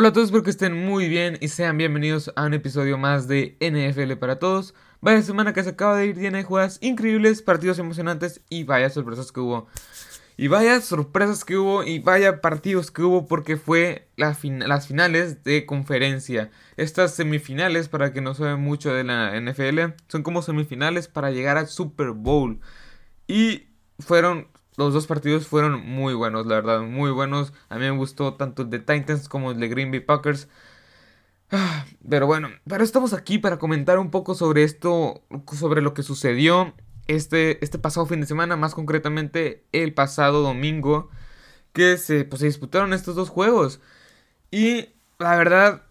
Hola a todos, espero que estén muy bien y sean bienvenidos a un episodio más de NFL para todos. Vaya semana que se acaba de ir, tiene jugadas increíbles, partidos emocionantes y vaya sorpresas que hubo. Y vaya sorpresas que hubo y vaya partidos que hubo porque fue las finales de conferencia. Estas semifinales, para que no saben mucho de la NFL, son como semifinales para llegar al Super Bowl. Y fueron los dos partidos fueron muy buenos, la verdad, muy buenos. A mí me gustó tanto el de Titans como el de Green Bay Packers. Ah, pero bueno, pero estamos aquí para comentar un poco sobre esto, sobre lo que sucedió este, este pasado fin de semana, más concretamente el pasado domingo, que se, pues, se disputaron estos dos juegos. Y la verdad,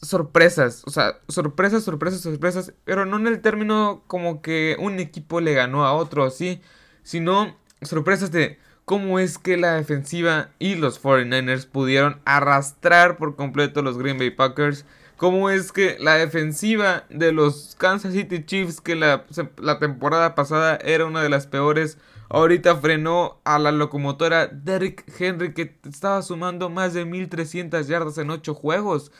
sorpresas, o sea, sorpresas, sorpresas, sorpresas, pero no en el término como que un equipo le ganó a otro, así, sino sorpresas de cómo es que la defensiva y los 49ers pudieron arrastrar por completo los Green Bay Packers. Cómo es que la defensiva de los Kansas City Chiefs, que la, la temporada pasada era una de las peores, ahorita frenó a la locomotora Derrick Henry, que estaba sumando más de 1300 yardas en 8 juegos.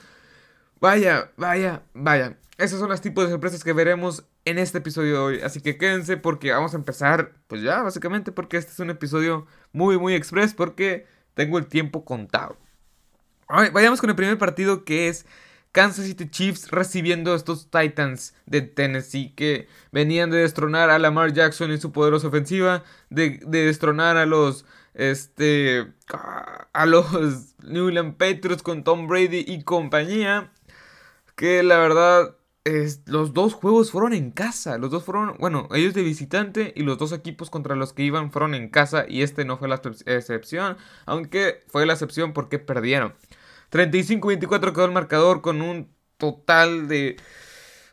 Vaya, vaya, vaya. Esos son los tipos de sorpresas que veremos en este episodio de hoy. Así que quédense porque vamos a empezar, pues ya, básicamente, porque este es un episodio muy, muy express porque tengo el tiempo contado. vayamos con el primer partido que es Kansas City Chiefs recibiendo a estos Titans de Tennessee que venían de destronar a Lamar Jackson y su poderosa ofensiva, de, de destronar a los este a los New England Patriots con Tom Brady y compañía que la verdad los dos juegos fueron en casa. Los dos fueron, bueno, ellos de visitante y los dos equipos contra los que iban fueron en casa. Y este no fue la excepción, aunque fue la excepción porque perdieron. 35-24 quedó el marcador con un total de...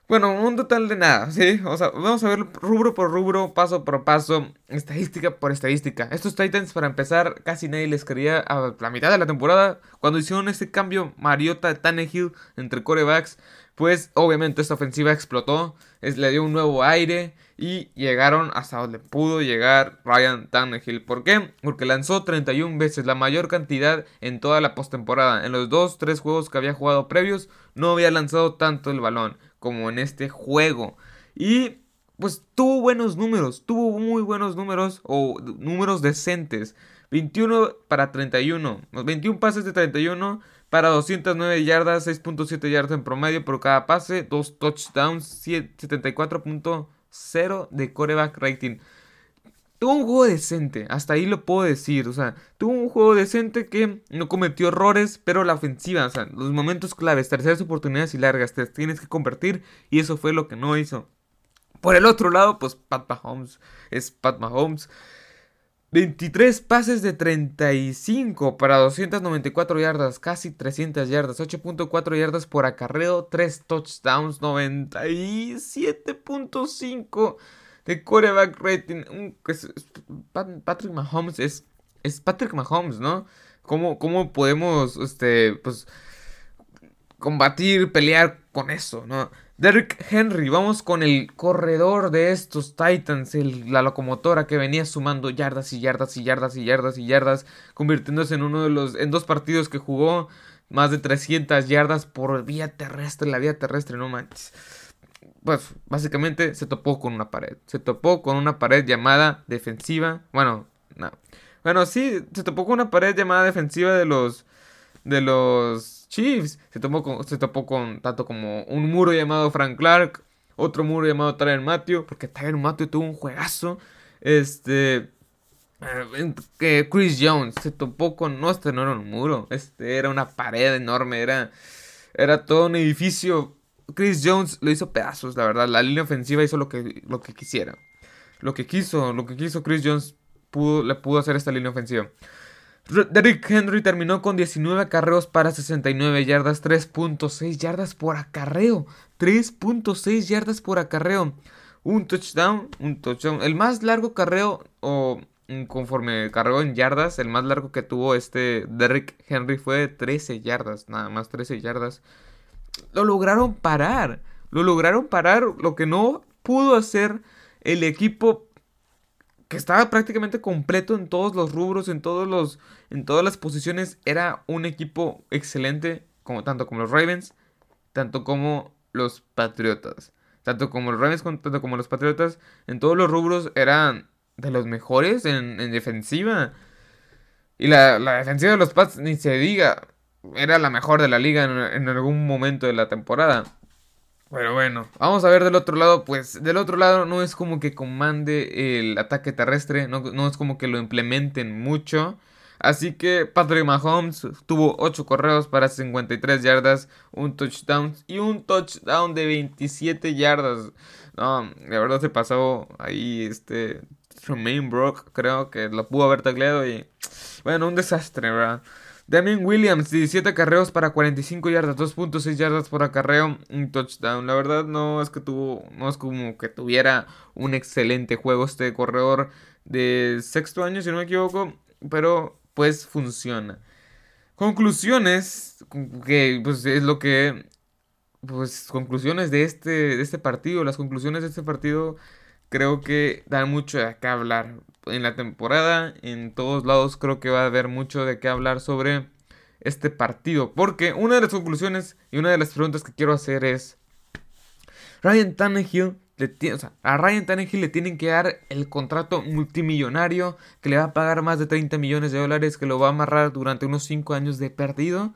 Bueno, un total de nada, ¿sí? O sea, vamos a ver rubro por rubro, paso por paso, estadística por estadística. Estos Titans, para empezar, casi nadie les quería a la mitad de la temporada. Cuando hicieron este cambio Mariota Tannehill entre corebacks, pues obviamente esta ofensiva explotó, es, le dio un nuevo aire y llegaron hasta donde pudo llegar Ryan Tannehill. ¿Por qué? Porque lanzó 31 veces, la mayor cantidad en toda la postemporada. En los 2-3 juegos que había jugado previos, no había lanzado tanto el balón como en este juego. Y pues tuvo buenos números, tuvo muy buenos números o números decentes. 21 para 31, 21 pases de 31 para 209 yardas, 6.7 yardas en promedio por cada pase, 2 touchdowns, 74.0 de coreback rating. Tuvo un juego decente, hasta ahí lo puedo decir, o sea, tuvo un juego decente que no cometió errores, pero la ofensiva, o sea, los momentos claves, terceras oportunidades y largas, te tienes que convertir y eso fue lo que no hizo. Por el otro lado, pues Pat Mahomes es Pat Mahomes. 23 pases de 35 para 294 yardas, casi 300 yardas, 8.4 yardas por acarreo, 3 touchdowns, 97.5 de quarterback rating. Patrick Mahomes es, es Patrick Mahomes, ¿no? ¿Cómo, cómo podemos este, pues, combatir, pelear con eso, ¿no? Derrick Henry, vamos con el corredor de estos Titans, la locomotora que venía sumando yardas y yardas y yardas y yardas y yardas, convirtiéndose en uno de los, en dos partidos que jugó más de 300 yardas por vía terrestre, la vía terrestre, no manches. Pues básicamente se topó con una pared, se topó con una pared llamada defensiva, bueno, no, bueno sí, se topó con una pared llamada defensiva de los, de los Chiefs. Se, topó con tanto como un muro llamado Frank Clark, otro muro llamado Tyler Matthew, porque Tyler Matthew tuvo un juegazo. Este. Eh, Chris Jones se topó con. No, este no era un muro, este era una pared enorme, era, era todo un edificio. Chris Jones lo hizo pedazos, la verdad. La línea ofensiva hizo lo que, lo que quisiera. Lo que quiso, lo que quiso Chris Jones le pudo hacer esta línea ofensiva. Derrick Henry terminó con 19 acarreos para 69 yardas, 3.6 yardas por acarreo. 3.6 yardas por acarreo. Un touchdown, un touchdown. El más largo carreo, o conforme cargó en yardas, el más largo que tuvo este Derrick Henry fue 13 yardas, nada más 13 yardas. Lo lograron parar. Lo lograron parar, lo que no pudo hacer el equipo que estaba prácticamente completo en todos los rubros, en todos los en todas las posiciones, era un equipo excelente como, tanto como los Ravens, tanto como los Patriotas. Tanto como los Ravens, tanto como los Patriotas, en todos los rubros eran de los mejores en, defensiva. Y la, defensiva de los Pats, ni se diga, era la mejor de la liga en, algún momento de la temporada. Pero bueno, vamos a ver del otro lado. Pues del otro lado no es como que comande el ataque terrestre, no, no es como que lo implementen mucho. Así que Patrick Mahomes tuvo 8 correos para 53 yardas, un touchdown y un touchdown de 27 yardas. No, la verdad se pasó ahí este Tremaine Brock, creo que lo pudo haber tacleado y bueno, un desastre, ¿verdad? Damien Williams, 17 carreos para 45 yardas, 2.6 yardas por acarreo, un touchdown. La verdad no es que tuvo, no es como que tuviera un excelente juego este corredor de sexto año, si no me equivoco, pero pues funciona. Conclusiones, que pues es lo que, pues conclusiones de este, de este partido, las conclusiones de este partido creo que dan mucho de qué hablar. En la temporada, en todos lados creo que va a haber mucho de qué hablar sobre este partido. Porque una de las conclusiones y una de las preguntas que quiero hacer es, Ryan Tannehill a Ryan Tannehill le tienen que dar el contrato multimillonario que le va a pagar más de 30 millones de dólares, que lo va a amarrar durante unos 5 años de perdido.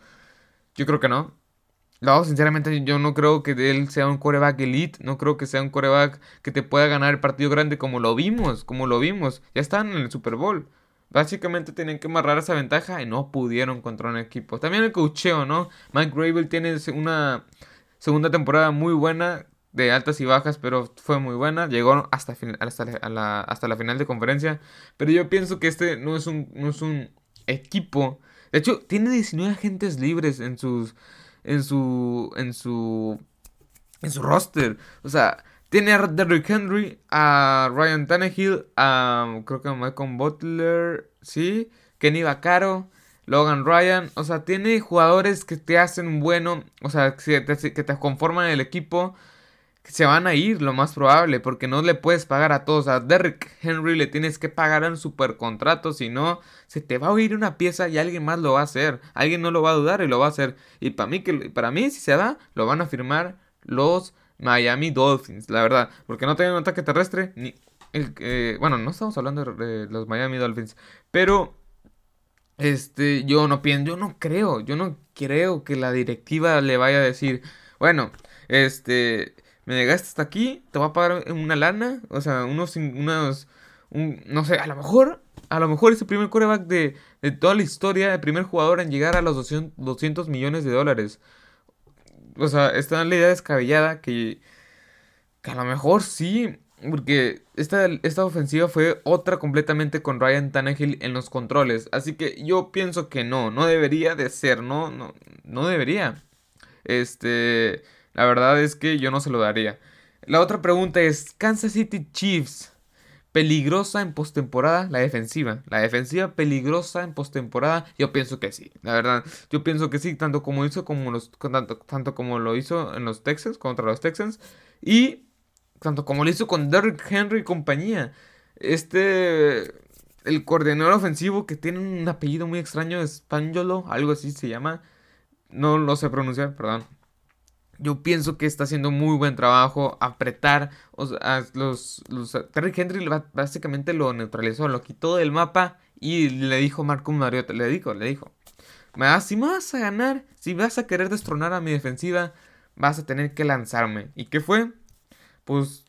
Yo creo que no. No, sinceramente yo no creo que él sea un coreback elite, no creo que sea un coreback que te pueda ganar el partido grande como lo vimos, como lo vimos. Ya están en el Super Bowl. Básicamente tenían que amarrar esa ventaja y no pudieron contra un equipo. También el cocheo, ¿no? Mike Gravel tiene una segunda temporada muy buena de altas y bajas, pero fue muy buena. Llegó hasta, hasta, la, hasta la final de conferencia. Pero yo pienso que este no es un, no es un equipo. De hecho, tiene 19 agentes libres en sus. En su. En su. En su roster. O sea, tiene a Derrick Henry, a Ryan Tannehill, a. Creo que Malcolm Butler. Sí. Kenny Vaccaro. Logan Ryan, o sea, tiene jugadores que te hacen bueno, o sea, que te, que te conforman el equipo se van a ir, lo más probable, porque no le puedes pagar a todos. A Derrick Henry le tienes que pagar un super contrato, si no, se te va a oír una pieza y alguien más lo va a hacer. Alguien no lo va a dudar y lo va a hacer. Y para mí, que, para mí si se da, lo van a firmar los Miami Dolphins, la verdad. Porque no tienen un ataque terrestre, ni... El, bueno, no estamos hablando de los Miami Dolphins, pero... Este, yo no pienso, yo no creo, yo no creo que la directiva le vaya a decir, bueno, este, me llegaste hasta aquí, te voy a pagar una lana, o sea, unos, unos, no sé, a lo mejor, a lo mejor es el primer coreback de, de toda la historia, el primer jugador en llegar a los 200, millones de dólares. O sea, está la idea descabellada que, que a lo mejor sí, porque esta, esta ofensiva fue otra completamente con Ryan Tannehill en los controles. Así que yo pienso que no, no debería de ser, no, no, no debería. Este, la verdad es que yo no se lo daría. La otra pregunta es, Kansas City Chiefs, peligrosa en postemporada, la defensiva. La defensiva peligrosa en postemporada, yo pienso que sí. La verdad, yo pienso que sí, tanto como hizo como los tanto, tanto como lo hizo en los Texans contra los Texans y tanto como lo hizo con Derrick Henry y compañía. Este el coordinador ofensivo que tiene un apellido muy extraño, Spangolo, algo así se llama. No lo sé pronunciar, perdón yo pienso que está haciendo muy buen trabajo. Apretar. Los, los, Terry Henry básicamente lo neutralizó, lo quitó del mapa y le dijo Marco Mariota. Le dijo, le dijo. Si me vas a ganar, si vas a querer destronar a mi defensiva, vas a tener que lanzarme. ¿Y qué fue? Pues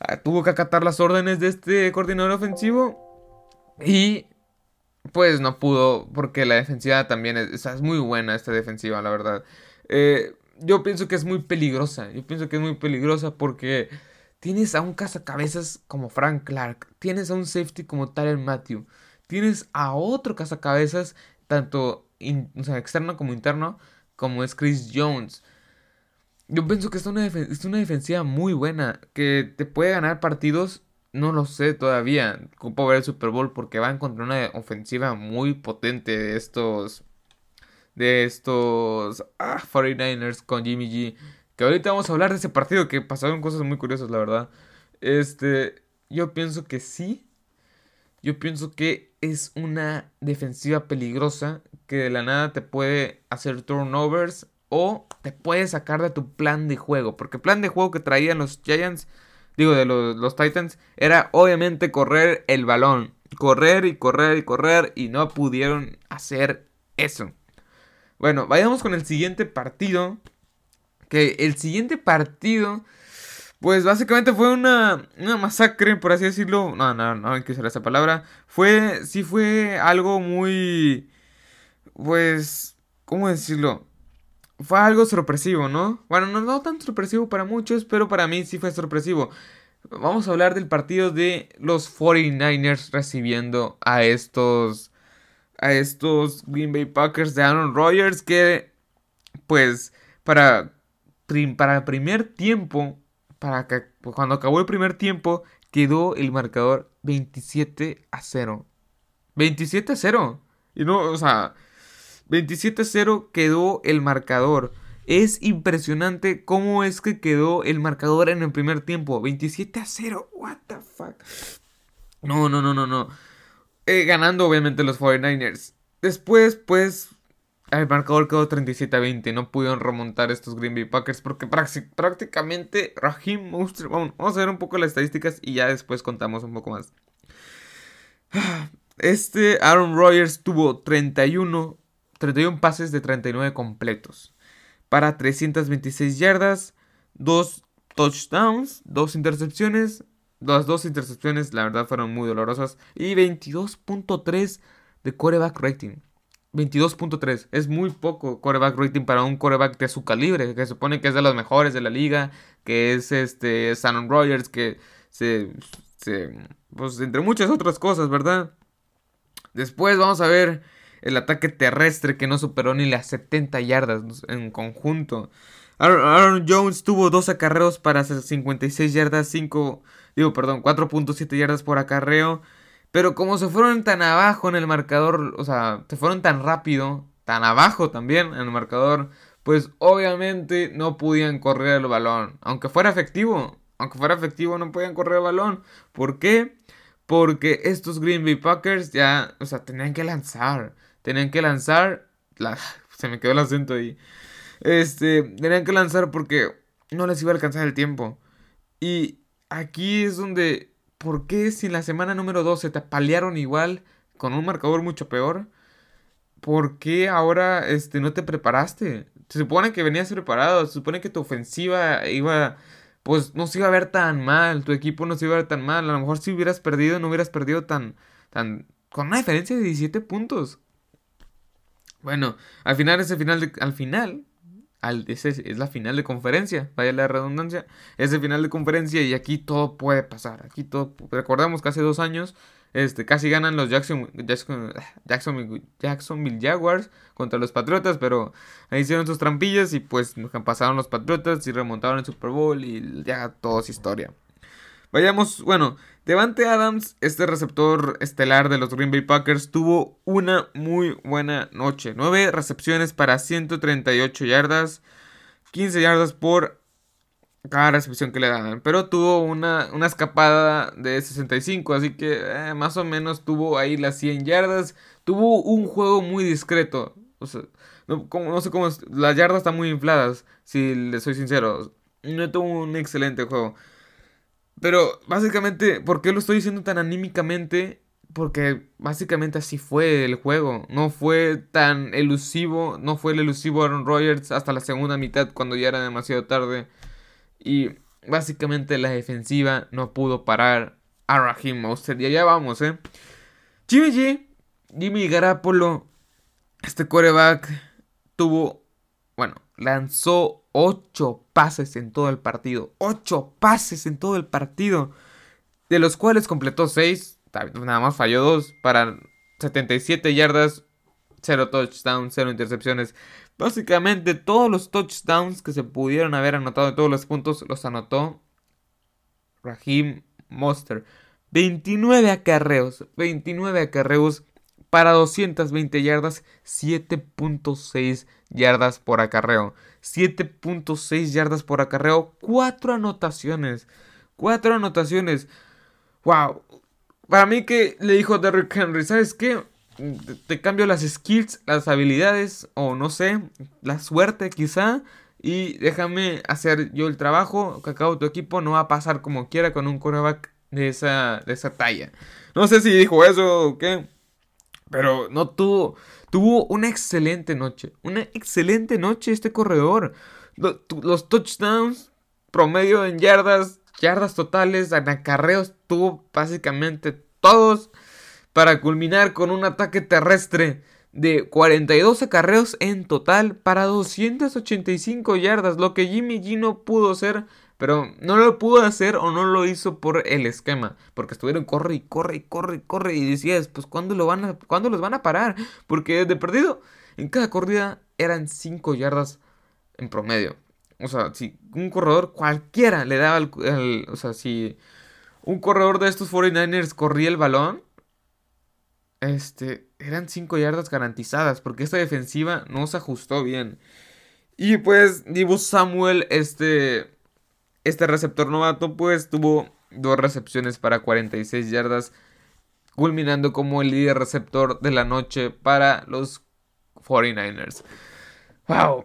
ah, tuvo que acatar las órdenes de este coordinador ofensivo. Y pues no pudo, porque la defensiva también es, es muy buena, esta defensiva, la verdad. Eh, yo pienso que es muy peligrosa. Yo pienso que es muy peligrosa porque tienes a un cazacabezas como Frank Clark, tienes a un safety como Tyler Matthew, tienes a otro cazacabezas, tanto externo como interno, como es Chris Jones. Yo pienso que es una, es una defensiva muy buena, que te puede ganar partidos, no lo sé todavía, como ver el Super Bowl, porque va a encontrar una ofensiva muy potente de estos de estos 49ers ah, con Jimmy G. Que ahorita vamos a hablar de ese partido que pasaron cosas muy curiosas, la verdad. Este, yo pienso que sí. Yo pienso que es una defensiva peligrosa que de la nada te puede hacer turnovers o te puede sacar de tu plan de juego. Porque el plan de juego que traían los Giants, digo, de los, los Titans, era obviamente correr el balón. Correr y correr y correr y no pudieron hacer eso. Bueno, vayamos con el siguiente partido. Que el siguiente partido, pues básicamente fue una, una masacre, por así decirlo. No, no, no hay que usar esa palabra. Fue, sí fue algo muy, pues, ¿cómo decirlo? Fue algo sorpresivo, ¿no? Bueno, no, no tan sorpresivo para muchos, pero para mí sí fue sorpresivo. Vamos a hablar del partido de los 49ers recibiendo a estos a estos Green Bay Packers de Aaron Rodgers que pues para, para el primer tiempo, para que, cuando acabó el primer tiempo, quedó el marcador 27 a 0. 27 a 0. Y no, o sea, 27 a 0 quedó el marcador. Es impresionante cómo es que quedó el marcador en el primer tiempo. 27 a 0. What the fuck. No, no, no, no, no. Eh, ganando obviamente los 49ers. Después, pues, el marcador quedó 37 a 20. No pudieron remontar estos Green Bay Packers porque prácticamente Raheem Monster. Vamos, vamos a ver un poco las estadísticas y ya después contamos un poco más. Este Aaron Rodgers tuvo 31, 31 pases de 39 completos para 326 yardas, 2 touchdowns, 2 intercepciones, las dos intercepciones, la verdad, fueron muy dolorosas. Y 22.3 de coreback rating. 22.3. Es muy poco coreback rating para un coreback de su calibre. Que se supone que es de los mejores de la liga. Que es este Shannon Rogers. Que se, se. Pues entre muchas otras cosas, ¿verdad? Después vamos a ver el ataque terrestre que no superó ni las 70 yardas en conjunto. Aaron, Jones tuvo dos acarreos para 56 yardas, 5 Digo, perdón, 4.7 yardas por acarreo. Pero como se fueron tan abajo en el marcador, o sea, se fueron tan rápido, tan abajo también en el marcador, pues obviamente no podían correr el balón. Aunque fuera efectivo, aunque fuera efectivo, no podían correr el balón. ¿Por qué? Porque estos Green Bay Packers ya, o sea, tenían que lanzar. Tenían que lanzar. La, se me quedó el acento ahí. Este, tenían que lanzar porque no les iba a alcanzar el tiempo. Y aquí es donde, ¿por qué si en la semana número 12 te apalearon igual con un marcador mucho peor? ¿Por qué ahora este, no te preparaste? Se supone que venías preparado, se supone que tu ofensiva iba, pues no se iba a ver tan mal, tu equipo no se iba a ver tan mal, a lo mejor si hubieras perdido no hubieras perdido tan, tan, con una diferencia de 17 puntos. Bueno, al final ese final de, al final es la final de conferencia, vaya la redundancia, es el final de conferencia y aquí todo puede pasar, aquí todo, recordamos que hace dos años, este, casi ganan los Jackson, Jackson, Jacksonville Jaguars contra los Patriotas, pero ahí hicieron sus trampillas y pues pasaron los Patriotas y remontaron el Super Bowl y ya todo es historia. Vayamos, bueno, Devante Adams, este receptor estelar de los Green Bay Packers, tuvo una muy buena noche. 9 recepciones para 138 yardas, 15 yardas por cada recepción que le dan. Pero tuvo una, una escapada de 65, así que eh, más o menos tuvo ahí las 100 yardas. Tuvo un juego muy discreto. O sea, no, no sé cómo... Las yardas están muy infladas, si les soy sincero. No tuvo un excelente juego. Pero básicamente, ¿por qué lo estoy diciendo tan anímicamente? Porque básicamente así fue el juego. No fue tan elusivo. No fue el elusivo Aaron Rodgers hasta la segunda mitad cuando ya era demasiado tarde. Y básicamente la defensiva no pudo parar a Raheem Mostert. Y allá vamos, ¿eh? Jimmy G, Jimmy Garapolo, este coreback tuvo, bueno, lanzó 8 pases en todo el partido. 8 pases en todo el partido. De los cuales completó 6. Nada más falló 2 para 77 yardas. 0 touchdowns, 0 intercepciones. Básicamente todos los touchdowns que se pudieron haber anotado todos los puntos los anotó Raheem Monster. 29 acarreos. 29 acarreos para 220 yardas. 7.6 yardas por acarreo. 7.6 yardas por acarreo, 4 anotaciones. 4 anotaciones. Wow. para mí que le dijo Derrick Henry, ¿sabes qué? Te cambio las skills, las habilidades, o no sé, la suerte quizá, y déjame hacer yo el trabajo, que acabo tu equipo no va a pasar como quiera con un coreback de esa, de esa talla. No sé si dijo eso o qué, pero no tuvo, tuvo una excelente noche, una excelente noche este corredor. Los, touchdowns, promedio en yardas, yardas totales, en acarreos, tuvo básicamente todos para culminar con un ataque terrestre de 42 acarreos en total para 285 yardas, lo que Jimmy G no pudo hacer, pero no lo pudo hacer o no lo hizo por el esquema, porque estuvieron corre y corre y corre y corre y decías, pues ¿cuándo, lo van a, ¿cuándo los van a parar? Porque de perdido, en cada corrida eran 5 yardas en promedio. O sea, si un corredor cualquiera le daba el, O sea, si un corredor de estos 49ers corría el balón, este, eran 5 yardas garantizadas, porque esta defensiva no se ajustó bien. Y pues, Divo Samuel, este, este receptor novato, pues tuvo dos recepciones para 46 yardas, culminando como el líder receptor de la noche para los 49ers. ¡Wow!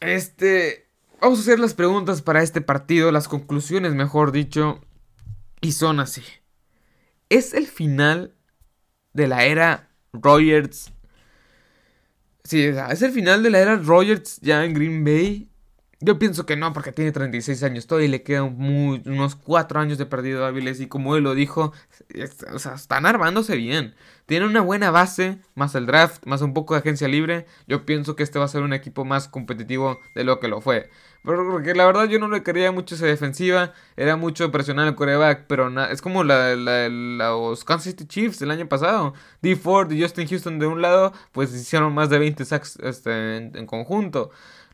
Este. Vamos a hacer las preguntas para este partido, las conclusiones, mejor dicho. Y son así. ¿Es el final de la era Rogers? Sí, es el final de la era Rogers ya en Green Bay. Yo pienso que no, porque tiene 36 años todavía le quedan unos 4 años de perdido hábiles. Y como él lo dijo, o sea, están armándose bien. Tiene una buena base, más el draft, más un poco de agencia libre. Yo pienso que este va a ser un equipo más competitivo de lo que lo fue. Porque la verdad yo no le quería mucho esa defensiva. Era mucho presionar al coreback. Pero es como la, los Kansas City Chiefs el año pasado. D. Ford y Justin Houston de un lado, pues hicieron más de 20 sacks este, en conjunto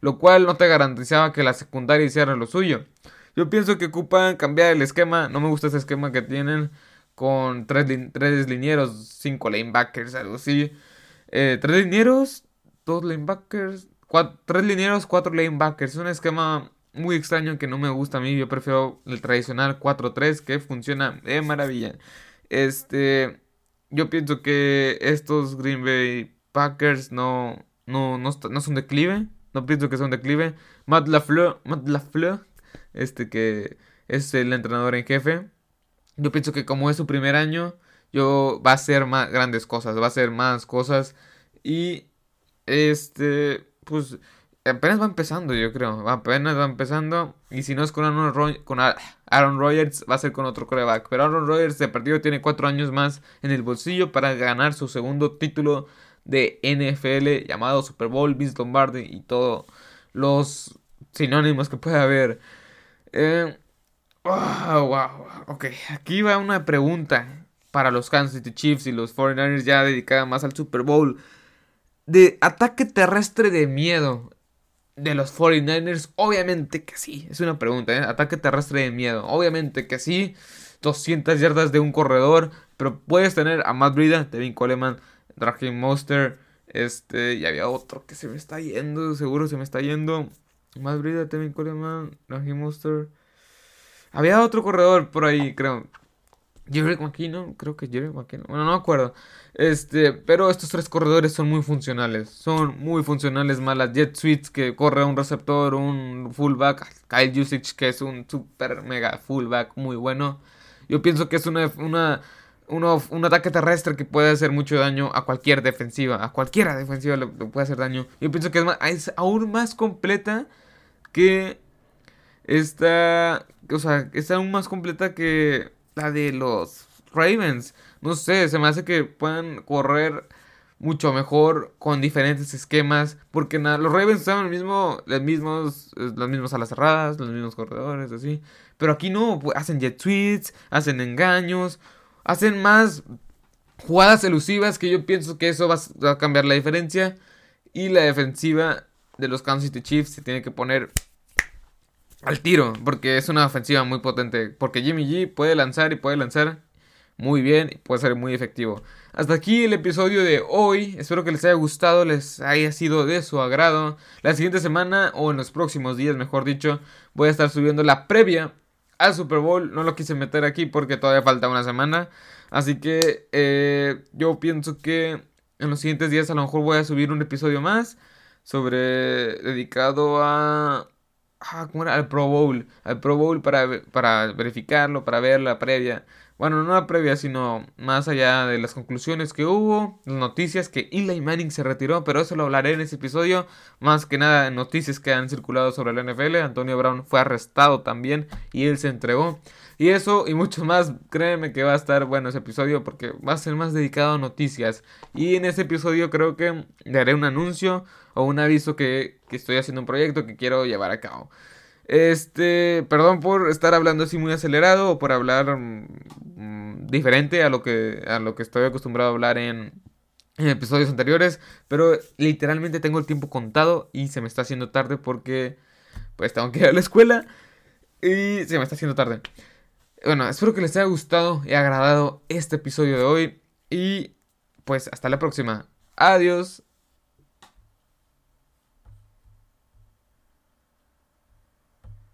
lo cual no te garantizaba que la secundaria hiciera lo suyo. Yo pienso que ocupan cambiar el esquema, no me gusta ese esquema que tienen con tres, tres linieros, cinco lanebackers, algo así. Eh, tres linieros, dos lanebackers, tres linieros, cuatro lanebackers. Es un esquema muy extraño que no me gusta a mí. Yo prefiero el tradicional 4-3 que funciona de maravilla. Este, yo pienso que estos Green Bay Packers no, no, no, no son declive. No pienso que sea un declive. Matt LaFleur, Matt LaFleur, este que es el entrenador en jefe. Yo pienso que como es su primer año, yo va a hacer más grandes cosas, va a hacer más cosas y este pues apenas va empezando, yo creo. Apenas va empezando. Y si no es con Aaron, con Aaron Rodgers, va a ser con otro coreback. Pero Aaron Rodgers de partido tiene cuatro años más en el bolsillo para ganar su segundo título de NFL llamado Super Bowl, Vince Lombardi y todos los sinónimos que puede haber. Eh, wow, ok, aquí va una pregunta para los Kansas City Chiefs y los 49ers ya dedicada más al Super Bowl. De ataque terrestre de miedo de los 49ers, obviamente que sí, es una pregunta, ¿eh? Ataque terrestre de miedo, obviamente que sí. 200 yardas de un corredor, pero puedes tener a Matt Breida, Devin Coleman, Raheem Monster. Este, y había otro que se me está yendo, seguro se me está yendo. Más brida, Tevin Coleman, Raheem Monster. Había otro corredor por ahí, creo. Jerry McKinnon, creo que Jerry McKinnon, bueno, no me acuerdo. Este, pero estos tres corredores son muy funcionales. Son muy funcionales más las Jet Suites que corre un receptor, un fullback. Kyle Usage que es un super mega fullback muy bueno. Yo pienso que es una, una un ataque terrestre que puede hacer mucho daño a cualquier defensiva. A cualquiera defensiva le, puede hacer daño. Yo pienso que es, aún más completa que esta. O sea, es aún más completa que la de los Ravens. No sé, se me hace que puedan correr mucho mejor con diferentes esquemas. Porque nada, los Ravens usaban el mismo, los mismos, las mismas alas cerradas, los mismos corredores, así. Pero aquí no, pues, hacen jet tweets, hacen engaños hacen más jugadas elusivas que yo pienso que eso va a cambiar la diferencia. Y la defensiva de los Kansas City Chiefs se tiene que poner al tiro, porque es una ofensiva muy potente. Porque Jimmy G puede lanzar y puede lanzar muy bien y puede ser muy efectivo. Hasta aquí el episodio de hoy. Espero que les haya gustado, les haya sido de su agrado. La siguiente semana, o en los próximos días, mejor dicho, voy a estar subiendo la previa al Super Bowl. No lo quise meter aquí porque todavía falta una semana. Así que eh, yo pienso que en los siguientes días a lo mejor voy a subir un episodio más sobre dedicado a ah, ¿cómo era? al Pro Bowl, al Pro Bowl para, para verificarlo, para ver la previa. Bueno, no la previa, sino más allá de las conclusiones que hubo, las noticias que Eli Manning se retiró, pero eso lo hablaré en ese episodio. Más que nada, noticias que han circulado sobre la NFL. Antonio Brown fue arrestado también y él se entregó. Y eso y mucho más, créeme que va a estar bueno ese episodio porque va a ser más dedicado a noticias. Y en ese episodio creo que daré un anuncio o un aviso que, que estoy haciendo un proyecto que quiero llevar a cabo. Este, perdón por estar hablando así muy acelerado o por hablar mm, diferente a lo que a lo que estoy acostumbrado a hablar en, en episodios anteriores, pero literalmente tengo el tiempo contado y se me está haciendo tarde porque pues tengo que ir a la escuela y se me está haciendo tarde. Bueno, espero que les haya gustado y agradado este episodio de hoy. Y pues hasta la próxima. Adiós.